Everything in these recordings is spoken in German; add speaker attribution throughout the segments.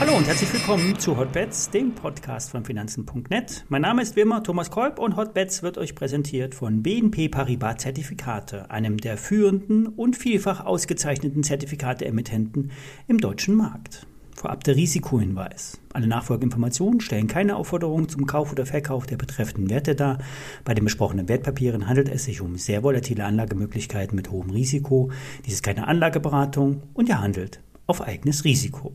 Speaker 1: Hallo und herzlich willkommen zu Hotbets, dem Podcast von Finanzen.net. Mein Name ist wie immer Thomas Kolb und Hotbets wird euch präsentiert von BNP Paribas Zertifikate, einem der führenden und vielfach ausgezeichneten Zertifikate-Emittenten im deutschen Markt. Vorab der Risikohinweis. Alle Nachfolgeinformationen stellen keine Aufforderung zum Kauf oder Verkauf der betreffenden Werte dar. Bei den besprochenen Wertpapieren handelt es sich um sehr volatile Anlagemöglichkeiten mit hohem Risiko. Dies ist keine Anlageberatung und ihr handelt auf eigenes Risiko.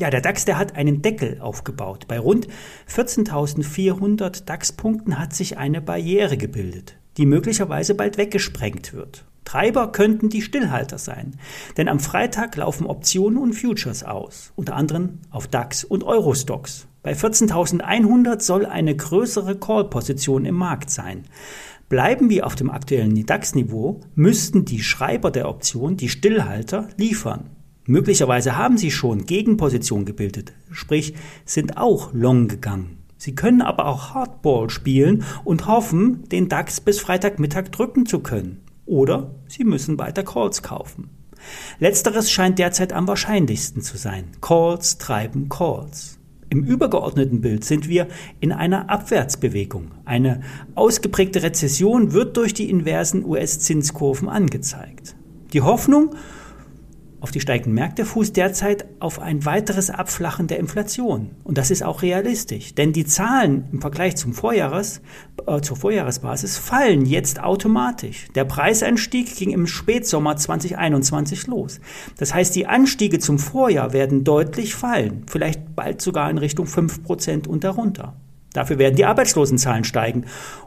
Speaker 1: Ja, der DAX, der hat einen Deckel aufgebaut. Bei rund 14.400 DAX-Punkten hat sich eine Barriere gebildet, die möglicherweise bald weggesprengt wird. Treiber könnten die Stillhalter sein, denn am Freitag laufen Optionen und Futures aus, unter anderem auf DAX und Eurostox. Bei 14.100 soll eine größere Call-Position im Markt sein. Bleiben wir auf dem aktuellen DAX-Niveau, müssten die Schreiber der Option, die Stillhalter, liefern. Möglicherweise haben sie schon Gegenposition gebildet, sprich sind auch long gegangen. Sie können aber auch Hardball spielen und hoffen, den DAX bis Freitagmittag drücken zu können. Oder Sie müssen weiter Calls kaufen. Letzteres scheint derzeit am wahrscheinlichsten zu sein. Calls treiben Calls. Im übergeordneten Bild sind wir in einer Abwärtsbewegung. Eine ausgeprägte Rezession wird durch die inversen US-Zinskurven angezeigt. Die Hoffnung auf die steigenden Märkte fußt derzeit auf ein weiteres Abflachen der Inflation. Und das ist auch realistisch. Denn die Zahlen im Vergleich zum Vorjahres, äh, zur Vorjahresbasis fallen jetzt automatisch. Der Preisanstieg ging im Spätsommer 2021 los. Das heißt, die Anstiege zum Vorjahr werden deutlich fallen. Vielleicht bald sogar in Richtung 5% und darunter. Dafür werden die Arbeitslosenzahlen steigen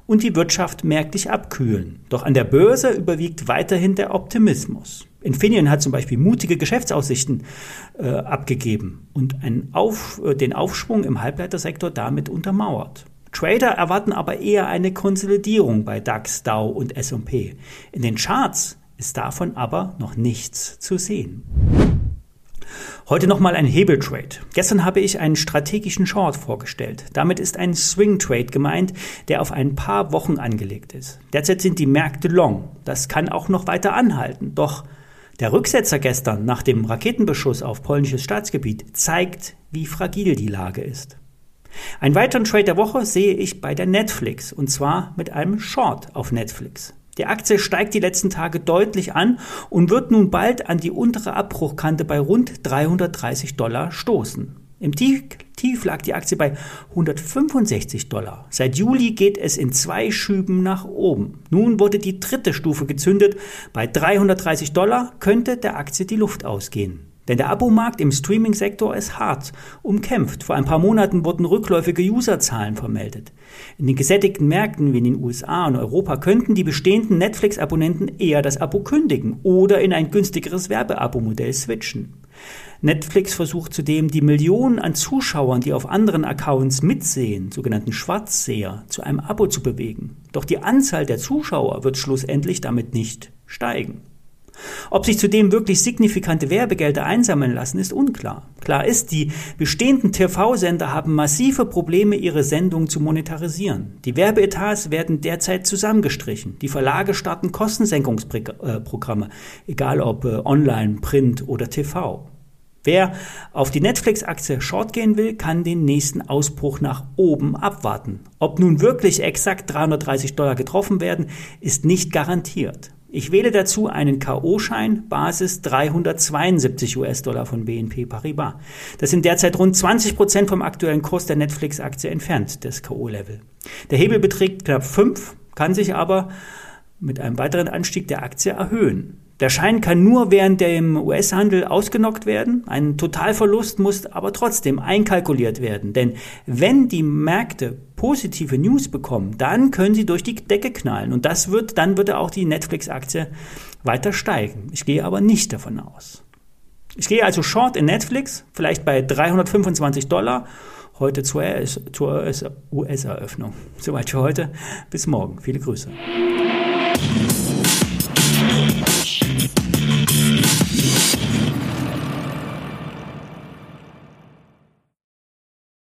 Speaker 1: und die Wirtschaft merklich abkühlen. Doch an der Börse überwiegt weiterhin der Optimismus. Infineon hat zum Beispiel mutige Geschäftsaussichten äh, abgegeben und Auf, äh, den Aufschwung im Halbleitersektor damit untermauert. Trader erwarten aber eher eine Konsolidierung bei DAX, Dow und S&P. In den Charts ist davon aber noch nichts zu sehen. Heute nochmal ein Hebeltrade. Gestern habe ich einen strategischen Short vorgestellt. Damit ist ein Swing Trade gemeint, der auf ein paar Wochen angelegt ist. Derzeit sind die Märkte long. Das kann auch noch weiter anhalten. Doch der Rücksetzer gestern nach dem Raketenbeschuss auf polnisches Staatsgebiet zeigt, wie fragil die Lage ist. Einen weiteren Trade der Woche sehe ich bei der Netflix und zwar mit einem Short auf Netflix. Die Aktie steigt die letzten Tage deutlich an und wird nun bald an die untere Abbruchkante bei rund 330 Dollar stoßen. Im Tief lag die Aktie bei 165 Dollar. Seit Juli geht es in zwei Schüben nach oben. Nun wurde die dritte Stufe gezündet. Bei 330 Dollar könnte der Aktie die Luft ausgehen. Denn der Abomarkt im Streaming-Sektor ist hart umkämpft. Vor ein paar Monaten wurden rückläufige Userzahlen vermeldet. In den gesättigten Märkten wie in den USA und Europa könnten die bestehenden Netflix-Abonnenten eher das Abo kündigen oder in ein günstigeres Werbeabo-Modell switchen. Netflix versucht zudem, die Millionen an Zuschauern, die auf anderen Accounts mitsehen, sogenannten Schwarzseher, zu einem Abo zu bewegen. Doch die Anzahl der Zuschauer wird schlussendlich damit nicht steigen. Ob sich zudem wirklich signifikante Werbegelder einsammeln lassen, ist unklar. Klar ist, die bestehenden TV-Sender haben massive Probleme, ihre Sendungen zu monetarisieren. Die Werbeetats werden derzeit zusammengestrichen. Die Verlage starten Kostensenkungsprogramme, egal ob äh, online, Print oder TV. Wer auf die Netflix-Aktie short gehen will, kann den nächsten Ausbruch nach oben abwarten. Ob nun wirklich exakt 330 Dollar getroffen werden, ist nicht garantiert. Ich wähle dazu einen K.O.-Schein, Basis 372 US-Dollar von BNP Paribas. Das sind derzeit rund 20 Prozent vom aktuellen Kurs der Netflix-Aktie entfernt, das K.O.-Level. Der Hebel beträgt knapp 5, kann sich aber mit einem weiteren Anstieg der Aktie erhöhen. Der Schein kann nur während dem US-Handel ausgenockt werden. Ein Totalverlust muss aber trotzdem einkalkuliert werden. Denn wenn die Märkte positive News bekommen, dann können sie durch die Decke knallen. Und das wird, dann würde auch die Netflix-Aktie weiter steigen. Ich gehe aber nicht davon aus. Ich gehe also short in Netflix, vielleicht bei 325 Dollar, heute zur US-Eröffnung. Soweit für heute. Bis morgen. Viele Grüße.